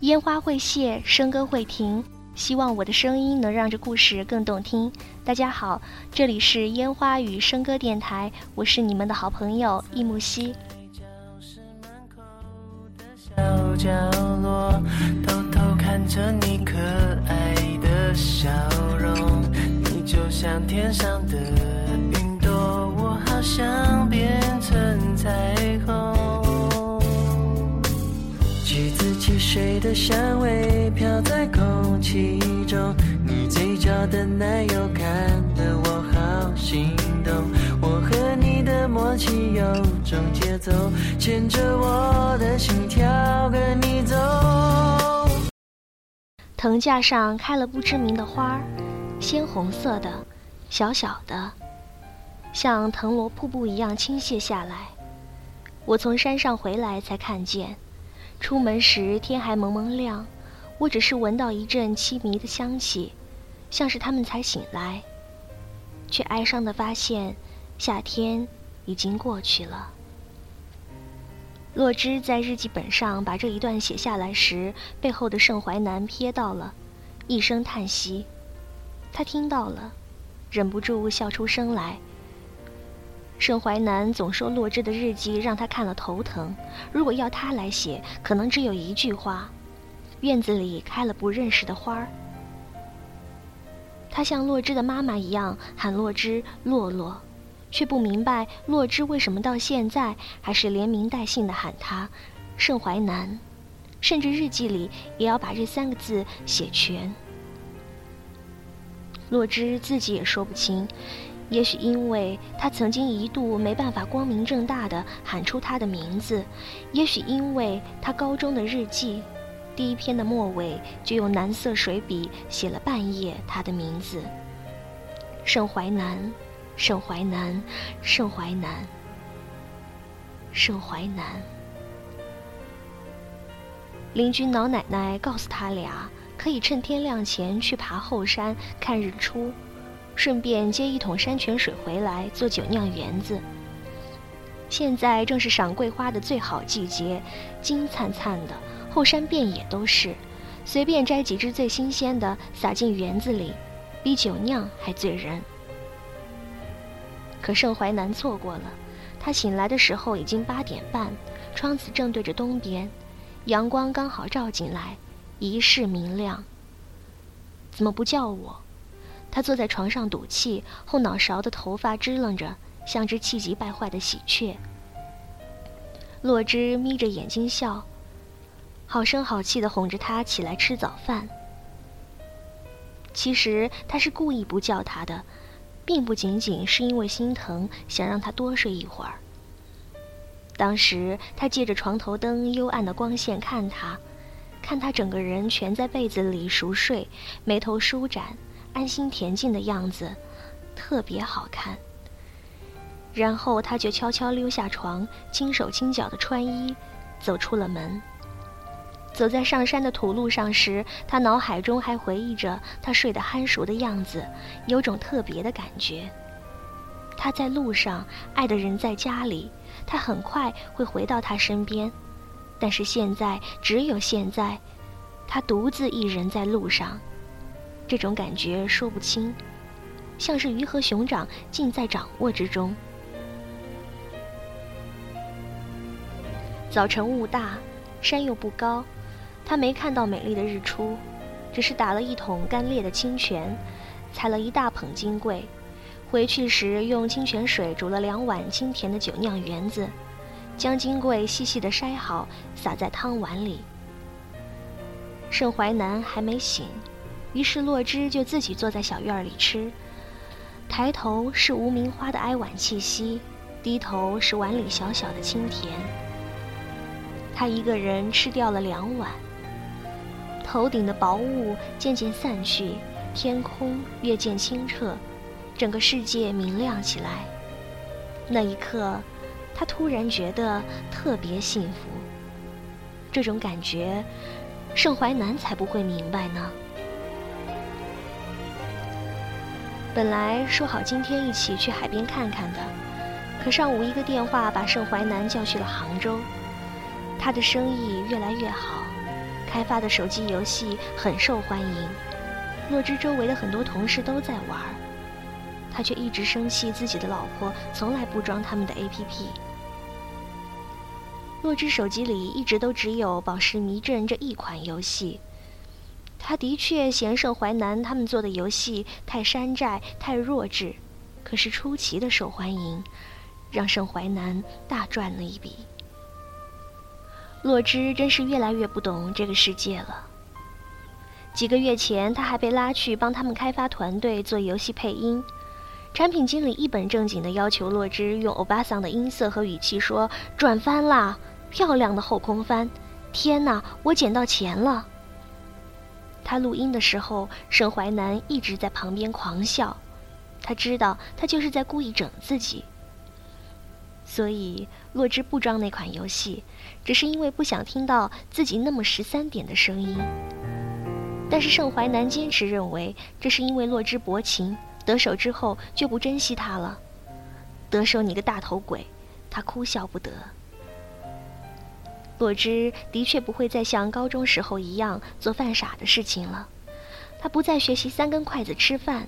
烟花会谢，笙歌会停。希望我的声音能让这故事更动听。大家好，这里是烟花与笙歌电台，我是你们的好朋友易木兮。小角落，偷偷看着你可爱的笑容，你就像天上的云朵，我好想变成彩水的香味飘在空气中，你嘴角的奶油看得我好心动。我和你的默契有种节奏，牵着我的心跳跟你走。藤架上开了不知名的花儿，鲜红色的，小小的，像藤萝瀑布一样倾泻下来。我从山上回来才看见，出门时天还蒙蒙亮，我只是闻到一阵凄迷的香气，像是他们才醒来，却哀伤的发现。夏天已经过去了。洛芝在日记本上把这一段写下来时，背后的盛淮南瞥到了，一声叹息。他听到了，忍不住笑出声来。盛淮南总说洛芝的日记让他看了头疼。如果要他来写，可能只有一句话：院子里开了不认识的花儿。他像洛芝的妈妈一样喊洛芝“洛洛”。却不明白洛芝为什么到现在还是连名带姓的喊他盛淮南，甚至日记里也要把这三个字写全。洛芝自己也说不清，也许因为他曾经一度没办法光明正大的喊出他的名字，也许因为他高中的日记，第一篇的末尾就用蓝色水笔写了半页他的名字，盛淮南。盛淮南，盛淮南，盛淮南。邻居老奶奶告诉他俩，可以趁天亮前去爬后山看日出，顺便接一桶山泉水回来做酒酿圆子。现在正是赏桂花的最好季节，金灿灿的，后山遍野都是。随便摘几只最新鲜的，撒进园子里，比酒酿还醉人。可盛淮南错过了，他醒来的时候已经八点半，窗子正对着东边，阳光刚好照进来，一室明亮。怎么不叫我？他坐在床上赌气，后脑勺的头发支棱着，像只气急败坏的喜鹊。洛芝眯着眼睛笑，好声好气的哄着他起来吃早饭。其实他是故意不叫他的。并不仅仅是因为心疼，想让他多睡一会儿。当时他借着床头灯幽暗的光线看他，看他整个人蜷在被子里熟睡，眉头舒展，安心恬静的样子，特别好看。然后他就悄悄溜下床，轻手轻脚的穿衣，走出了门。走在上山的土路上时，他脑海中还回忆着他睡得酣熟的样子，有种特别的感觉。他在路上，爱的人在家里，他很快会回到他身边。但是现在，只有现在，他独自一人在路上，这种感觉说不清，像是鱼和熊掌尽在掌握之中。早晨雾大，山又不高。他没看到美丽的日出，只是打了一桶干裂的清泉，采了一大捧金桂，回去时用清泉水煮了两碗清甜的酒酿圆子，将金桂细细的筛好，撒在汤碗里。盛淮南还没醒，于是洛芝就自己坐在小院里吃，抬头是无名花的哀婉气息，低头是碗里小小的清甜。他一个人吃掉了两碗。头顶的薄雾渐渐散去，天空越见清澈，整个世界明亮起来。那一刻，他突然觉得特别幸福。这种感觉，盛淮南才不会明白呢。本来说好今天一起去海边看看的，可上午一个电话把盛淮南叫去了杭州。他的生意越来越好。开发的手机游戏很受欢迎。洛之周围的很多同事都在玩，他却一直生气自己的老婆从来不装他们的 APP。洛之手机里一直都只有《宝石迷阵》这一款游戏。他的确嫌盛淮南他们做的游戏太山寨、太弱智，可是出奇的受欢迎，让盛淮南大赚了一笔。洛之真是越来越不懂这个世界了。几个月前，他还被拉去帮他们开发团队做游戏配音，产品经理一本正经地要求洛之用欧巴桑的音色和语气说：“转翻啦，漂亮的后空翻！天哪，我捡到钱了！”他录音的时候，盛淮南一直在旁边狂笑，他知道他就是在故意整自己。所以洛之不装那款游戏，只是因为不想听到自己那么十三点的声音。但是盛淮南坚持认为，这是因为洛之薄情，得手之后就不珍惜他了。得手你个大头鬼！他哭笑不得。洛之的确不会再像高中时候一样做犯傻的事情了，他不再学习三根筷子吃饭，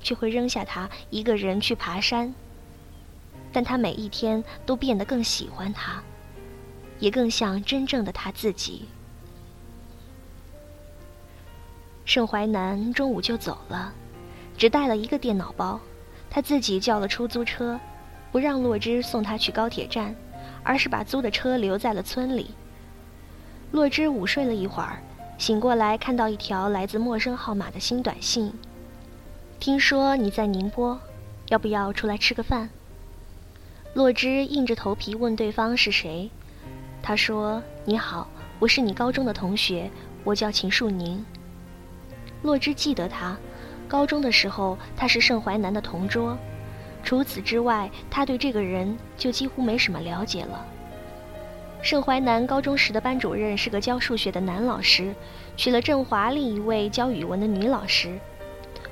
却会扔下他一个人去爬山。但他每一天都变得更喜欢他，也更像真正的他自己。盛淮南中午就走了，只带了一个电脑包，他自己叫了出租车，不让洛之送他去高铁站，而是把租的车留在了村里。洛之午睡了一会儿，醒过来看到一条来自陌生号码的新短信：“听说你在宁波，要不要出来吃个饭？”洛之硬着头皮问对方是谁，他说：“你好，我是你高中的同学，我叫秦树宁。”洛之记得他，高中的时候他是盛淮南的同桌，除此之外，他对这个人就几乎没什么了解了。盛淮南高中时的班主任是个教数学的男老师，娶了郑华另一位教语文的女老师。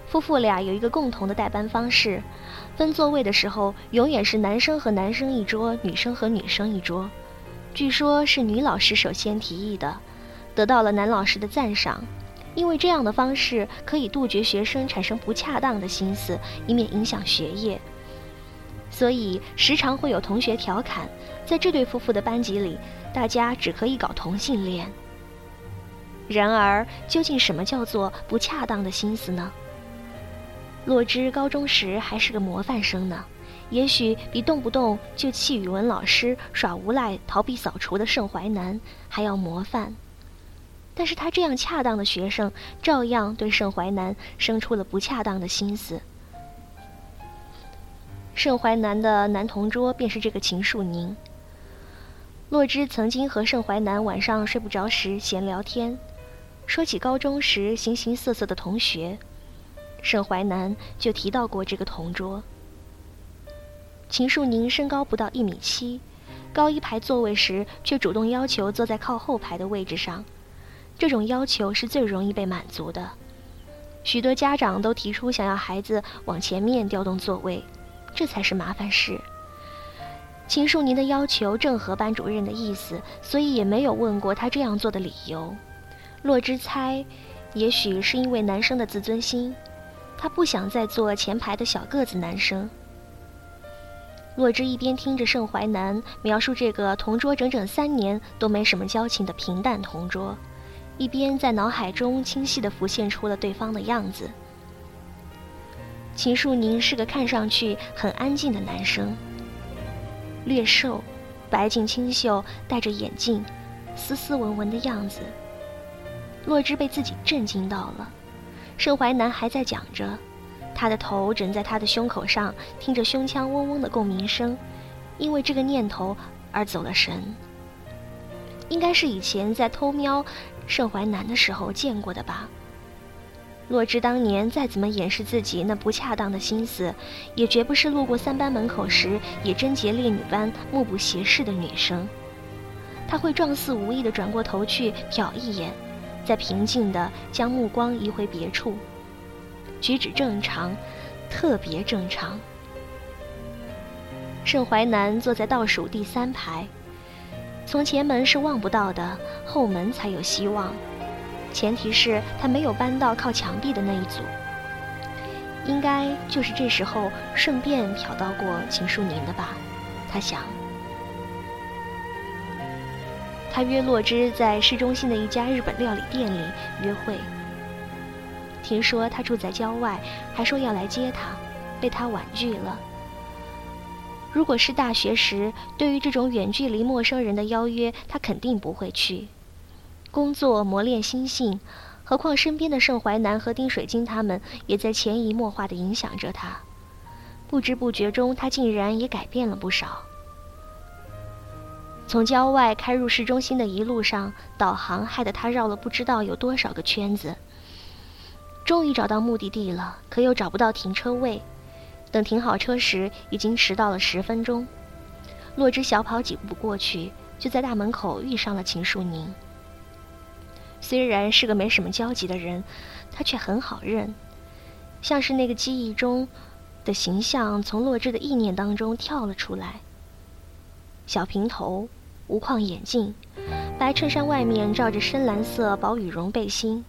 夫妇俩有一个共同的代班方式，分座位的时候永远是男生和男生一桌，女生和女生一桌。据说，是女老师首先提议的，得到了男老师的赞赏，因为这样的方式可以杜绝学生产生不恰当的心思，以免影响学业。所以，时常会有同学调侃，在这对夫妇的班级里，大家只可以搞同性恋。然而，究竟什么叫做不恰当的心思呢？洛之高中时还是个模范生呢，也许比动不动就气语文老师、耍无赖、逃避扫除的盛淮南还要模范。但是他这样恰当的学生，照样对盛淮南生出了不恰当的心思。盛淮南的男同桌便是这个秦树宁。洛之曾经和盛淮南晚上睡不着时闲聊天，说起高中时形形色色的同学。盛淮南就提到过这个同桌。秦树宁身高不到一米七，高一排座位时却主动要求坐在靠后排的位置上，这种要求是最容易被满足的。许多家长都提出想要孩子往前面调动座位，这才是麻烦事。秦树宁的要求正合班主任的意思，所以也没有问过他这样做的理由。洛之猜，也许是因为男生的自尊心。他不想再做前排的小个子男生。洛之一边听着盛淮南描述这个同桌整整三年都没什么交情的平淡同桌，一边在脑海中清晰地浮现出了对方的样子。秦树宁是个看上去很安静的男生，略瘦，白净清秀，戴着眼镜，斯斯文文的样子。洛之被自己震惊到了。盛淮南还在讲着，他的头枕在他的胸口上，听着胸腔嗡嗡的共鸣声，因为这个念头而走了神。应该是以前在偷瞄盛淮南的时候见过的吧。洛之当年再怎么掩饰自己那不恰当的心思，也绝不是路过三班门口时也贞洁烈女般目不斜视的女生。他会状似无意地转过头去瞟一眼。再平静地将目光移回别处，举止正常，特别正常。盛淮南坐在倒数第三排，从前门是望不到的，后门才有希望。前提是他没有搬到靠墙壁的那一组。应该就是这时候顺便瞟到过秦淑宁的吧，他想。他约洛芝在市中心的一家日本料理店里约会。听说他住在郊外，还说要来接他，被他婉拒了。如果是大学时，对于这种远距离陌生人的邀约，他肯定不会去。工作磨练心性，何况身边的盛淮南和丁水晶他们也在潜移默化地影响着他。不知不觉中，他竟然也改变了不少。从郊外开入市中心的一路上，导航害得他绕了不知道有多少个圈子。终于找到目的地了，可又找不到停车位。等停好车时，已经迟到了十分钟。洛之小跑几步过去，就在大门口遇上了秦树宁。虽然是个没什么交集的人，他却很好认，像是那个记忆中的形象从洛之的意念当中跳了出来。小平头。无框眼镜，白衬衫外面罩着深蓝色薄羽绒背心。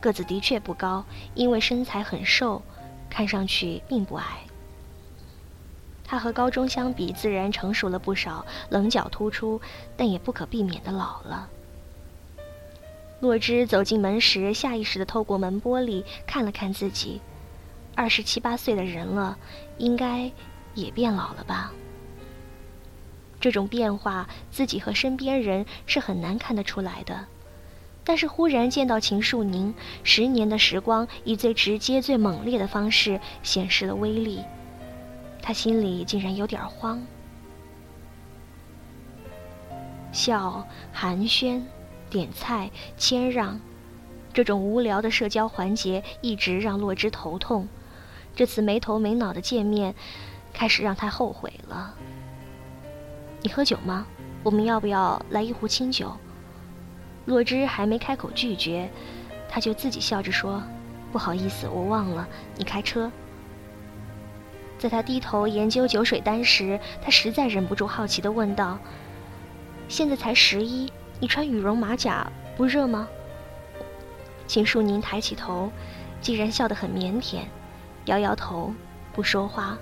个子的确不高，因为身材很瘦，看上去并不矮。他和高中相比，自然成熟了不少，棱角突出，但也不可避免的老了。洛芝走进门时，下意识的透过门玻璃看了看自己，二十七八岁的人了，应该也变老了吧。这种变化，自己和身边人是很难看得出来的。但是忽然见到秦树宁，十年的时光以最直接、最猛烈的方式显示了威力，他心里竟然有点慌。笑、寒暄、点菜、谦让，这种无聊的社交环节一直让洛之头痛。这次没头没脑的见面，开始让他后悔了。你喝酒吗？我们要不要来一壶清酒？洛芝还没开口拒绝，他就自己笑着说：“不好意思，我忘了，你开车。”在他低头研究酒水单时，他实在忍不住好奇地问道：“现在才十一，你穿羽绒马甲不热吗？”秦树宁抬起头，竟然笑得很腼腆，摇摇头，不说话。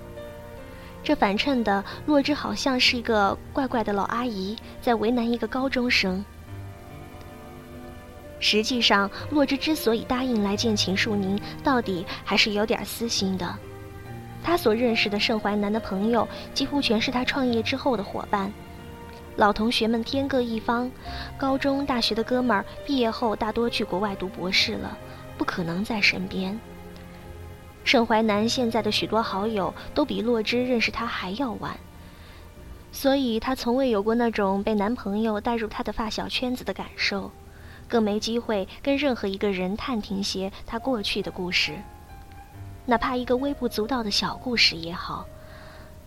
这反衬的洛之好像是一个怪怪的老阿姨，在为难一个高中生。实际上，洛之之所以答应来见秦树宁，到底还是有点私心的。他所认识的盛淮南的朋友，几乎全是他创业之后的伙伴，老同学们天各一方，高中、大学的哥们儿毕业后大多去国外读博士了，不可能在身边。盛淮南现在的许多好友都比洛之认识他还要晚，所以他从未有过那种被男朋友带入他的发小圈子的感受，更没机会跟任何一个人探听些他过去的故事，哪怕一个微不足道的小故事也好，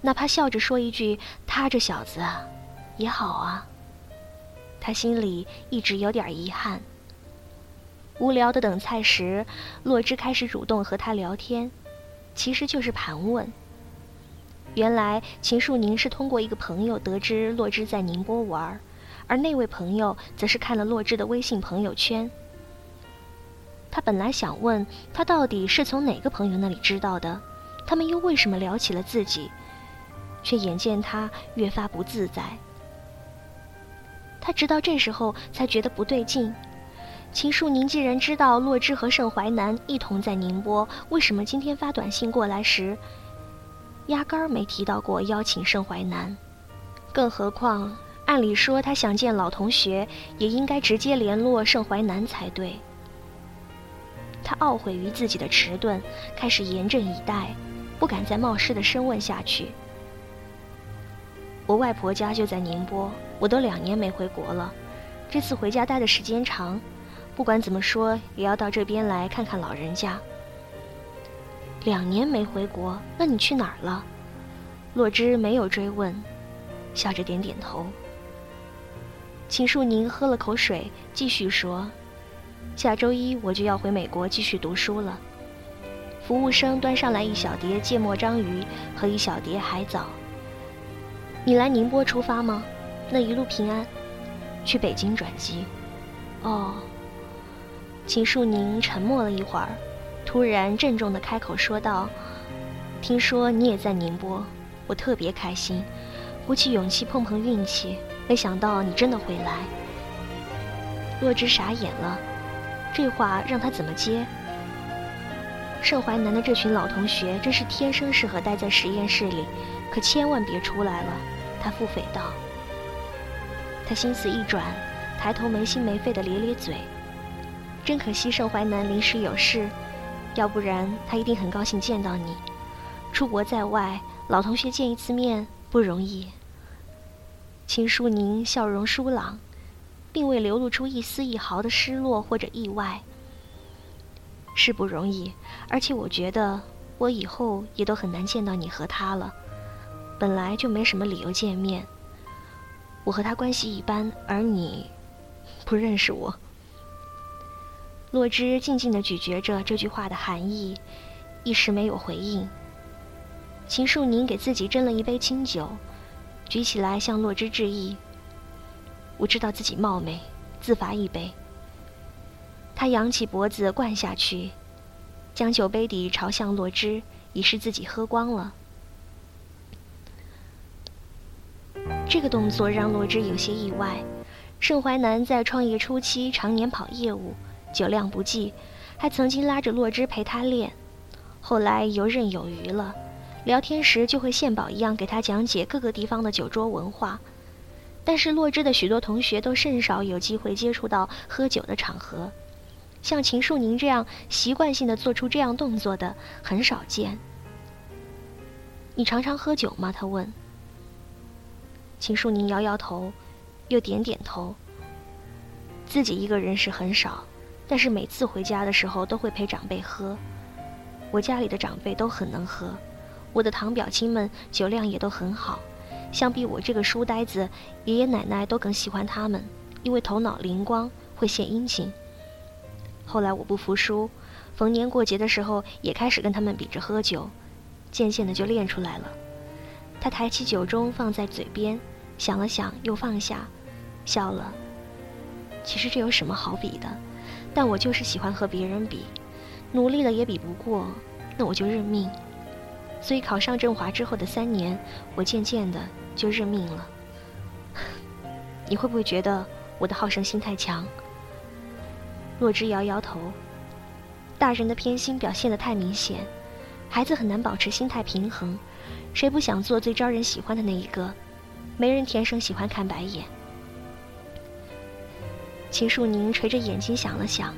哪怕笑着说一句“他这小子啊”，也好啊。他心里一直有点遗憾。无聊的等菜时，洛之开始主动和他聊天，其实就是盘问。原来秦树宁是通过一个朋友得知洛之在宁波玩，而那位朋友则是看了洛之的微信朋友圈。他本来想问他到底是从哪个朋友那里知道的，他们又为什么聊起了自己，却眼见他越发不自在。他直到这时候才觉得不对劲。秦树宁既然知道洛之和盛淮南一同在宁波，为什么今天发短信过来时，压根儿没提到过邀请盛淮南？更何况，按理说他想见老同学，也应该直接联络盛淮南才对。他懊悔于自己的迟钝，开始严阵以待，不敢再冒失的深问下去。我外婆家就在宁波，我都两年没回国了，这次回家待的时间长。不管怎么说，也要到这边来看看老人家。两年没回国，那你去哪儿了？洛之没有追问，笑着点点头。秦树宁喝了口水，继续说：“下周一我就要回美国继续读书了。”服务生端上来一小碟芥末章鱼和一小碟海藻。你来宁波出发吗？那一路平安，去北京转机。哦。秦树宁沉默了一会儿，突然郑重地开口说道：“听说你也在宁波，我特别开心，鼓起勇气碰碰运气，没想到你真的会来。”洛之傻眼了，这话让他怎么接？盛淮南的这群老同学真是天生适合待在实验室里，可千万别出来了。他腹诽道。他心思一转，抬头没心没肺的咧咧嘴。真可惜，盛淮南临时有事，要不然他一定很高兴见到你。出国在外，老同学见一次面不容易。秦淑宁笑容疏朗，并未流露出一丝一毫的失落或者意外。是不容易，而且我觉得我以后也都很难见到你和他了。本来就没什么理由见面。我和他关系一般，而你不认识我。洛枳静静地咀嚼着这句话的含义，一时没有回应。秦树宁给自己斟了一杯清酒，举起来向洛枳致意。我知道自己冒昧，自罚一杯。他扬起脖子灌下去，将酒杯底朝向洛枳，以示自己喝光了。这个动作让洛枳有些意外。盛淮南在创业初期常年跑业务。酒量不济，还曾经拉着洛枳陪他练，后来游刃有余了。聊天时就会献宝一样给他讲解各个地方的酒桌文化。但是洛枳的许多同学都甚少有机会接触到喝酒的场合，像秦树宁这样习惯性的做出这样动作的很少见。你常常喝酒吗？他问。秦树宁摇摇头，又点点头。自己一个人是很少。但是每次回家的时候都会陪长辈喝，我家里的长辈都很能喝，我的堂表亲们酒量也都很好，相比我这个书呆子，爷爷奶奶都更喜欢他们，因为头脑灵光，会献殷勤。后来我不服输，逢年过节的时候也开始跟他们比着喝酒，渐渐的就练出来了。他抬起酒盅放在嘴边，想了想又放下，笑了。其实这有什么好比的？但我就是喜欢和别人比，努力了也比不过，那我就认命。所以考上振华之后的三年，我渐渐的就认命了。你会不会觉得我的好胜心太强？洛枳摇摇头。大人的偏心表现的太明显，孩子很难保持心态平衡。谁不想做最招人喜欢的那一个？没人天生喜欢看白眼。秦树宁垂着眼睛想了想，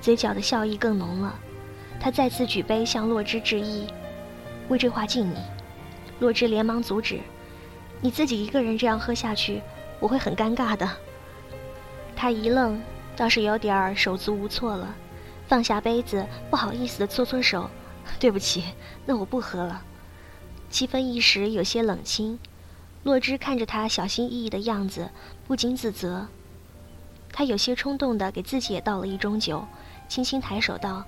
嘴角的笑意更浓了。他再次举杯向洛枳致意，为这话敬你。洛枳连忙阻止：“你自己一个人这样喝下去，我会很尴尬的。”他一愣，倒是有点手足无措了，放下杯子，不好意思的搓搓手：“对不起，那我不喝了。”气氛一时有些冷清。洛枳看着他小心翼翼的样子，不禁自责。他有些冲动的给自己也倒了一盅酒，轻轻抬手道：“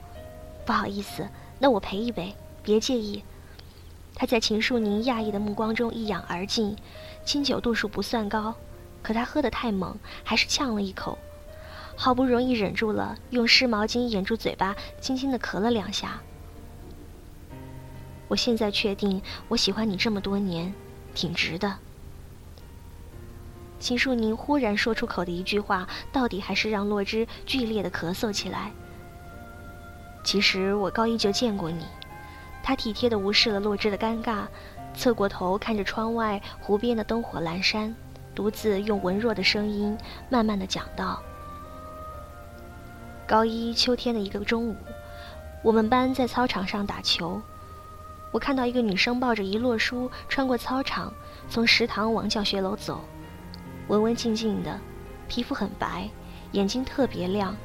不好意思，那我陪一杯，别介意。”他在秦树宁讶异的目光中一仰而尽，清酒度数不算高，可他喝得太猛，还是呛了一口，好不容易忍住了，用湿毛巾掩住嘴巴，轻轻的咳了两下。我现在确定，我喜欢你这么多年，挺值的。秦树宁忽然说出口的一句话，到底还是让洛枳剧烈的咳嗽起来。其实我高一就见过你。他体贴的无视了洛枳的尴尬，侧过头看着窗外湖边的灯火阑珊，独自用文弱的声音慢慢的讲道：高一秋天的一个中午，我们班在操场上打球，我看到一个女生抱着一摞书穿过操场，从食堂往教学楼走。文文静静的，皮肤很白，眼睛特别亮。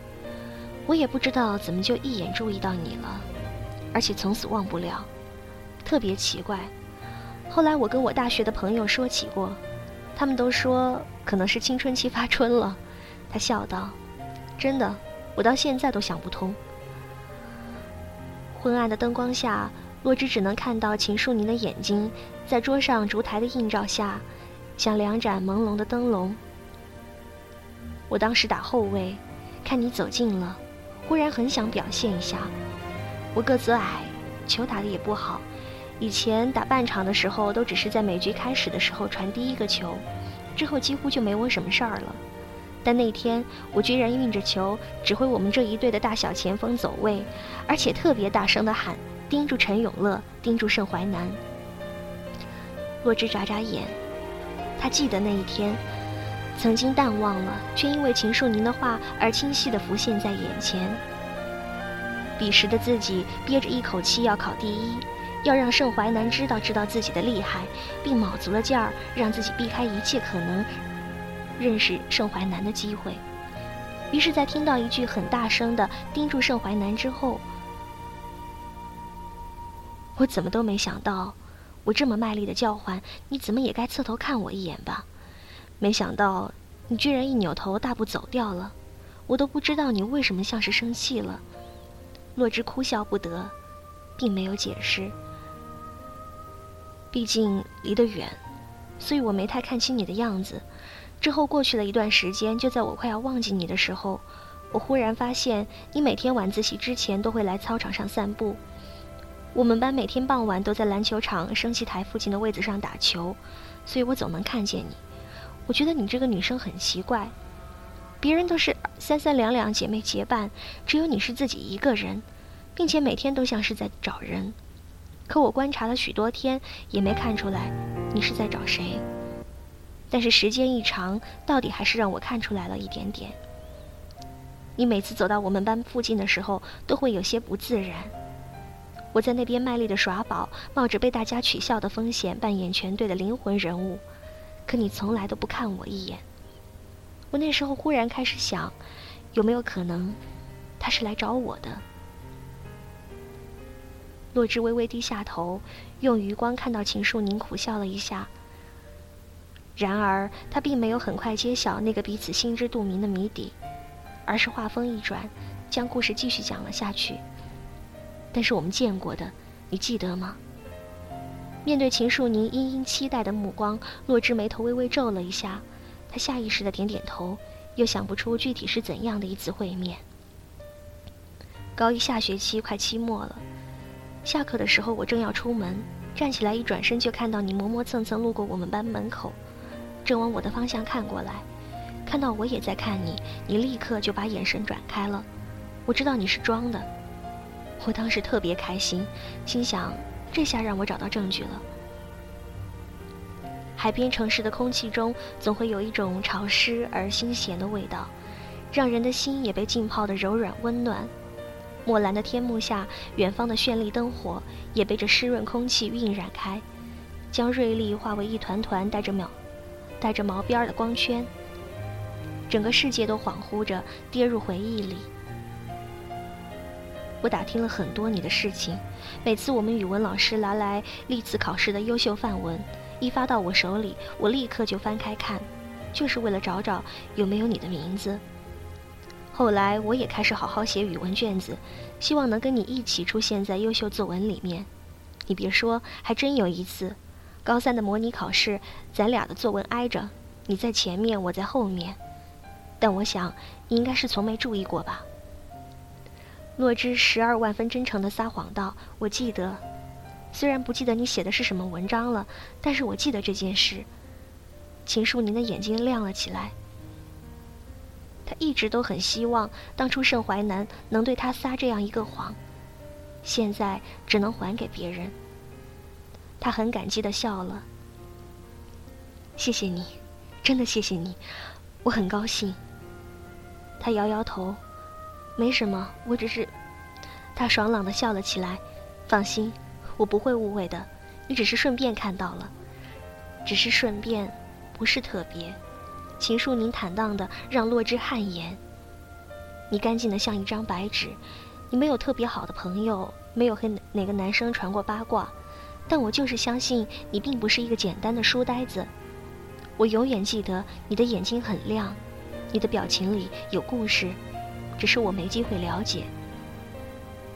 我也不知道怎么就一眼注意到你了，而且从此忘不了，特别奇怪。后来我跟我大学的朋友说起过，他们都说可能是青春期发春了。他笑道：“真的，我到现在都想不通。”昏暗的灯光下，洛枳只能看到秦树宁的眼睛，在桌上烛台的映照下。像两盏朦胧的灯笼。我当时打后卫，看你走近了，忽然很想表现一下。我个子矮，球打得也不好，以前打半场的时候都只是在每局开始的时候传第一个球，之后几乎就没我什么事儿了。但那天我居然运着球指挥我们这一队的大小前锋走位，而且特别大声地喊：“盯住陈永乐，盯住盛淮南。”洛枳眨眨眼，他记得那一天，曾经淡忘了，却因为秦树宁的话而清晰地浮现在眼前。彼时的自己憋着一口气要考第一，要让盛淮南知道知道自己的厉害，并卯足了劲儿让自己避开一切可能。认识盛淮南的机会，于是，在听到一句很大声的盯住盛淮南之后，我怎么都没想到，我这么卖力的叫唤，你怎么也该侧头看我一眼吧？没想到，你居然一扭头大步走掉了，我都不知道你为什么像是生气了。洛枳哭笑不得，并没有解释，毕竟离得远，所以我没太看清你的样子。之后过去了一段时间，就在我快要忘记你的时候，我忽然发现你每天晚自习之前都会来操场上散步。我们班每天傍晚都在篮球场升旗台附近的位子上打球，所以我总能看见你。我觉得你这个女生很奇怪，别人都是三三两两姐妹结伴，只有你是自己一个人，并且每天都像是在找人。可我观察了许多天，也没看出来你是在找谁。但是时间一长，到底还是让我看出来了一点点。你每次走到我们班附近的时候，都会有些不自然。我在那边卖力的耍宝，冒着被大家取笑的风险，扮演全队的灵魂人物，可你从来都不看我一眼。我那时候忽然开始想，有没有可能，他是来找我的？洛枳微微低下头，用余光看到秦树宁，苦笑了一下。然而，他并没有很快揭晓那个彼此心知肚明的谜底，而是话锋一转，将故事继续讲了下去。但是我们见过的，你记得吗？面对秦树宁殷殷期待的目光，洛枳眉头微微皱了一下，他下意识的点点头，又想不出具体是怎样的一次会面。高一下学期快期末了，下课的时候我正要出门，站起来一转身就看到你磨磨蹭蹭路过我们班门口。正往我的方向看过来，看到我也在看你，你立刻就把眼神转开了。我知道你是装的，我当时特别开心，心想这下让我找到证据了。海边城市的空气中总会有一种潮湿而新鲜的味道，让人的心也被浸泡的柔软温暖。墨蓝的天幕下，远方的绚丽灯火也被这湿润空气晕染开，将锐利化为一团团带着渺。带着毛边的光圈，整个世界都恍惚着跌入回忆里。我打听了很多你的事情，每次我们语文老师拿来历次考试的优秀范文，一发到我手里，我立刻就翻开看，就是为了找找有没有你的名字。后来我也开始好好写语文卷子，希望能跟你一起出现在优秀作文里面。你别说，还真有一次。高三的模拟考试，咱俩的作文挨着，你在前面，我在后面。但我想，你应该是从没注意过吧？洛枳十二万分真诚的撒谎道：“我记得，虽然不记得你写的是什么文章了，但是我记得这件事。”秦树宁的眼睛亮了起来。他一直都很希望，当初盛淮南能对他撒这样一个谎，现在只能还给别人。他很感激的笑了。谢谢你，真的谢谢你，我很高兴。他摇摇头，没什么，我只是……他爽朗的笑了起来。放心，我不会误会的，你只是顺便看到了，只是顺便，不是特别。秦树宁坦荡的让洛枳汗颜。你干净的像一张白纸，你没有特别好的朋友，没有和哪个男生传过八卦。但我就是相信你并不是一个简单的书呆子。我永远记得你的眼睛很亮，你的表情里有故事，只是我没机会了解。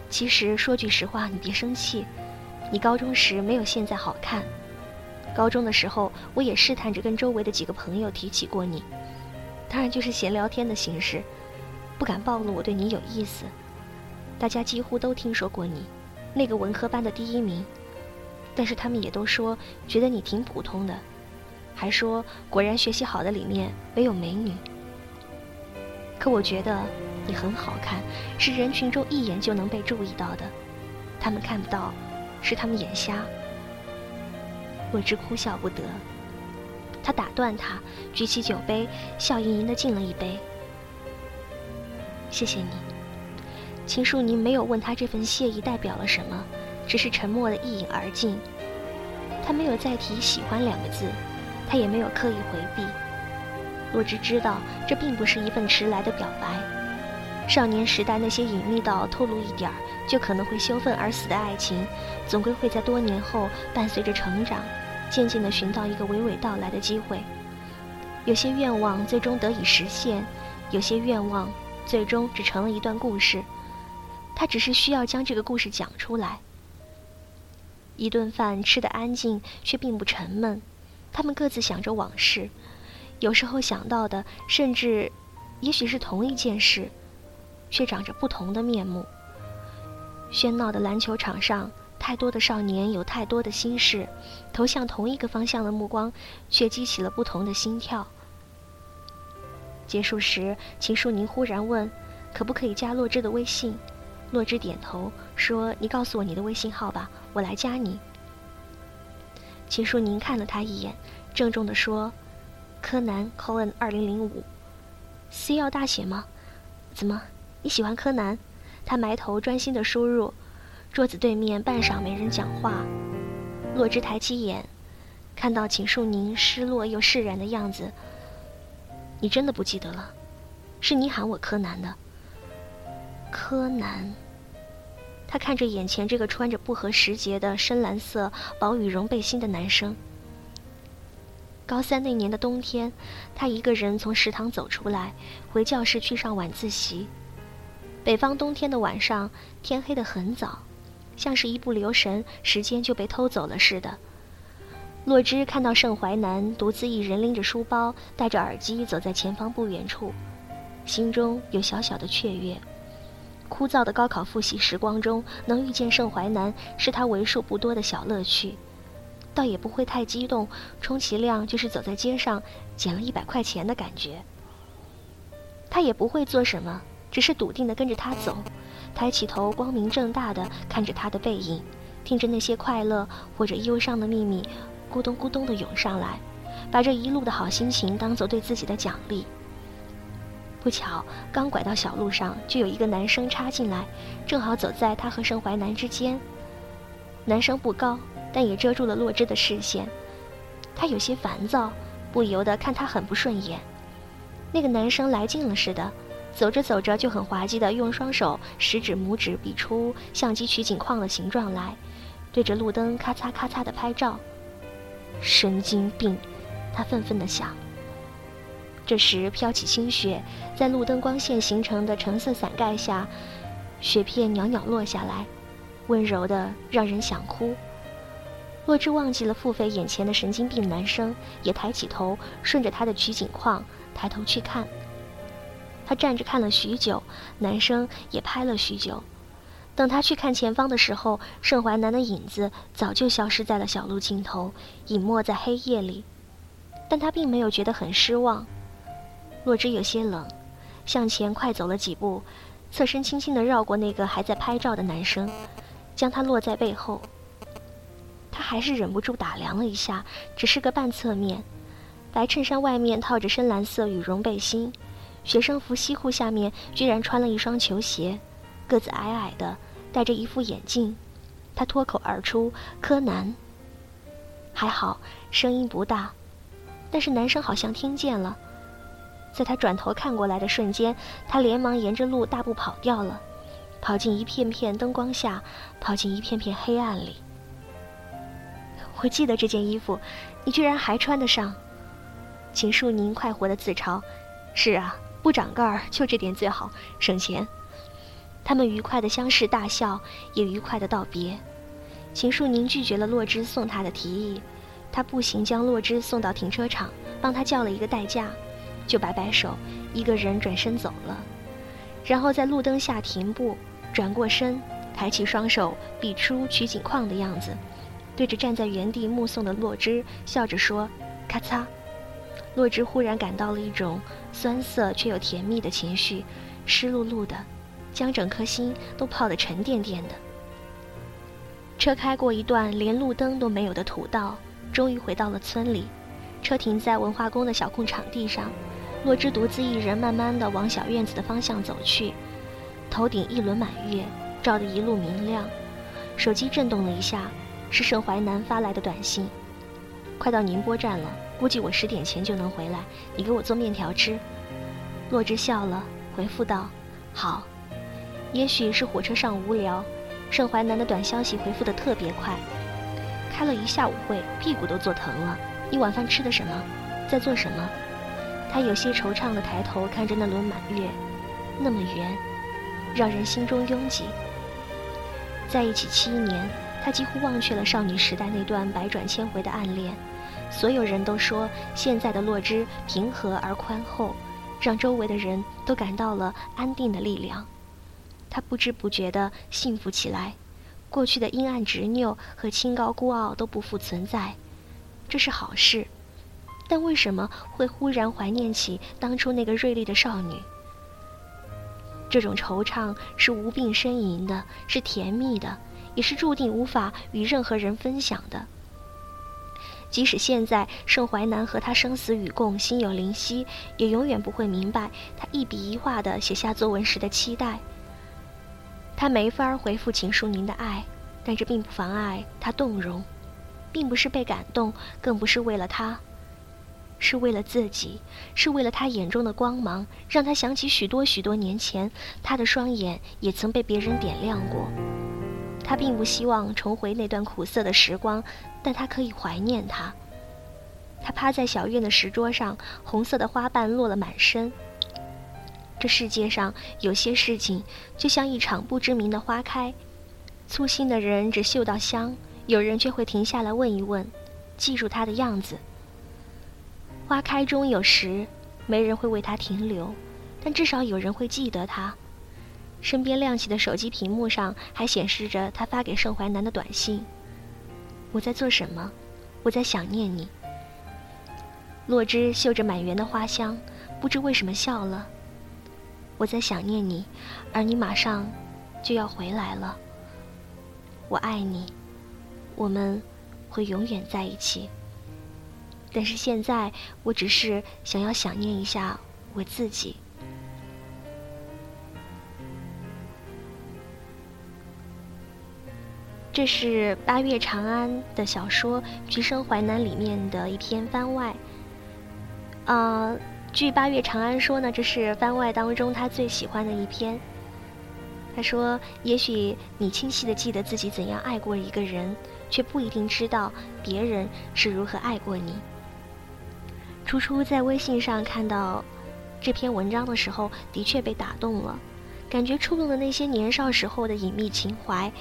其实说句实话，你别生气，你高中时没有现在好看，高中的时候，我也试探着跟周围的几个朋友提起过你，当然就是闲聊天的形式，不敢暴露我对你有意思。大家几乎都听说过你，那个文科班的第一名，但是他们也都说觉得你挺普通的，还说果然学习好的里面没有美女。可我觉得你很好看，是人群中一眼就能被注意到的。他们看不到，是他们眼瞎。洛之哭笑不得，他打断他，举起酒杯，笑盈盈的敬了一杯。谢谢你。秦树宁没有问他这份谢意代表了什么，只是沉默的一饮而尽。他没有再提喜欢两个字，他也没有刻意回避。洛之知道，这并不是一份迟来的表白。少年时代那些隐秘到透露一点儿就可能会羞愤而死的爱情，总归会在多年后伴随着成长，渐渐地寻到一个娓娓道来的机会。有些愿望最终得以实现，有些愿望最终只成了一段故事。他只是需要将这个故事讲出来。一顿饭吃得安静，却并不沉闷。他们各自想着往事，有时候想到的甚至，也许是同一件事。却长着不同的面目。喧闹的篮球场上，太多的少年有太多的心事，投向同一个方向的目光，却激起了不同的心跳。结束时，秦树宁忽然问：“可不可以加洛芝的微信？”洛芝点头说：“你告诉我你的微信号吧，我来加你。”秦树宁看了他一眼，郑重地说：“柯南 Colin 二零零五，C 要大写吗？怎么？”你喜欢柯南？他埋头专心的输入，桌子对面半晌没人讲话。洛之抬起眼，看到秦树宁失落又释然的样子。你真的不记得了？是你喊我柯南的。柯南。他看着眼前这个穿着不合时节的深蓝色薄羽绒背心的男生。高三那年的冬天，他一个人从食堂走出来，回教室去上晚自习。北方冬天的晚上，天黑得很早，像是一不留神，时间就被偷走了似的。洛芝看到盛淮南独自一人拎着书包，戴着耳机走在前方不远处，心中有小小的雀跃。枯燥的高考复习时光中，能遇见盛淮南是他为数不多的小乐趣，倒也不会太激动，充其量就是走在街上捡了一百块钱的感觉。他也不会做什么。只是笃定地跟着他走，抬起头，光明正大地看着他的背影，听着那些快乐或者忧伤的秘密，咕咚咕咚地涌上来，把这一路的好心情当做对自己的奖励。不巧，刚拐到小路上，就有一个男生插进来，正好走在他和盛淮南之间。男生不高，但也遮住了洛芝的视线。他有些烦躁，不由得看他很不顺眼。那个男生来劲了似的。走着走着就很滑稽的用双手食指、拇指比出相机取景框的形状来，对着路灯咔嚓咔嚓的拍照。神经病，他愤愤地想。这时飘起清雪，在路灯光线形成的橙色伞盖下，雪片袅袅落下来，温柔的让人想哭。洛之忘记了付费眼前的神经病男生，也抬起头，顺着他的取景框抬头去看。他站着看了许久，男生也拍了许久。等他去看前方的时候，盛淮南的影子早就消失在了小路尽头，隐没在黑夜里。但他并没有觉得很失望。洛之有些冷，向前快走了几步，侧身轻轻地绕过那个还在拍照的男生，将他落在背后。他还是忍不住打量了一下，只是个半侧面，白衬衫外面套着深蓝色羽绒背心。学生服西裤下面居然穿了一双球鞋，个子矮矮的，戴着一副眼镜。他脱口而出：“柯南。”还好声音不大，但是男生好像听见了。在他转头看过来的瞬间，他连忙沿着路大步跑掉了，跑进一片片灯光下，跑进一片片黑暗里。我记得这件衣服，你居然还穿得上。秦树宁快活的自嘲：“是啊。”不长个儿，就这点最好，省钱。他们愉快的相视大笑，也愉快的道别。秦树宁拒绝了洛之送他的提议，他步行将洛芝送到停车场，帮他叫了一个代驾，就摆摆手，一个人转身走了。然后在路灯下停步，转过身，抬起双手，比出取景框的样子，对着站在原地目送的洛芝笑着说：“咔嚓。”洛芝忽然感到了一种酸涩却又甜蜜的情绪，湿漉漉的，将整颗心都泡得沉甸甸的。车开过一段连路灯都没有的土道，终于回到了村里。车停在文化宫的小空场地上，洛芝独自一人慢慢地往小院子的方向走去。头顶一轮满月，照得一路明亮。手机震动了一下，是盛淮南发来的短信：“快到宁波站了，估计我十点前就能回来。你给我做面条吃。”洛芝笑了，回复道：“好。”也许是火车上无聊。盛淮南的短消息回复的特别快，开了一下午会，屁股都坐疼了。你晚饭吃的什么？在做什么？他有些惆怅的抬头看着那轮满月，那么圆，让人心中拥挤。在一起七年，他几乎忘却了少女时代那段百转千回的暗恋。所有人都说现在的洛芝平和而宽厚，让周围的人都感到了安定的力量。他不知不觉地幸福起来，过去的阴暗执拗和清高孤傲都不复存在，这是好事。但为什么会忽然怀念起当初那个锐利的少女？这种惆怅是无病呻吟的，是甜蜜的，也是注定无法与任何人分享的。即使现在盛淮南和他生死与共，心有灵犀，也永远不会明白他一笔一画地写下作文时的期待。他没法回复秦淑宁的爱，但这并不妨碍他动容，并不是被感动，更不是为了他，是为了自己，是为了他眼中的光芒，让他想起许多许多年前，他的双眼也曾被别人点亮过。他并不希望重回那段苦涩的时光，但他可以怀念他。他趴在小院的石桌上，红色的花瓣落了满身。这世界上有些事情，就像一场不知名的花开，粗心的人只嗅到香，有人却会停下来问一问，记住它的样子。花开中有时，没人会为它停留，但至少有人会记得它。身边亮起的手机屏幕上还显示着他发给盛淮南的短信：“我在做什么？我在想念你。”洛芝嗅着满园的花香，不知为什么笑了。我在想念你，而你马上就要回来了。我爱你，我们会永远在一起。但是现在，我只是想要想念一下我自己。这是八月长安的小说《橘生淮南》里面的一篇番外，呃。据八月长安说呢，这是番外当中他最喜欢的一篇。他说：“也许你清晰的记得自己怎样爱过一个人，却不一定知道别人是如何爱过你。”初初在微信上看到这篇文章的时候，的确被打动了，感觉触动了那些年少时候的隐秘情怀。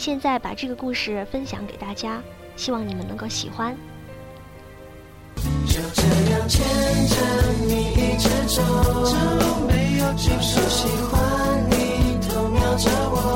现在把这个故事分享给大家，希望你们能够喜欢。就这样牵着你一直走，没有就是喜欢你偷瞄着我。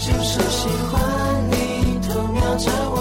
就是喜欢你偷瞄着我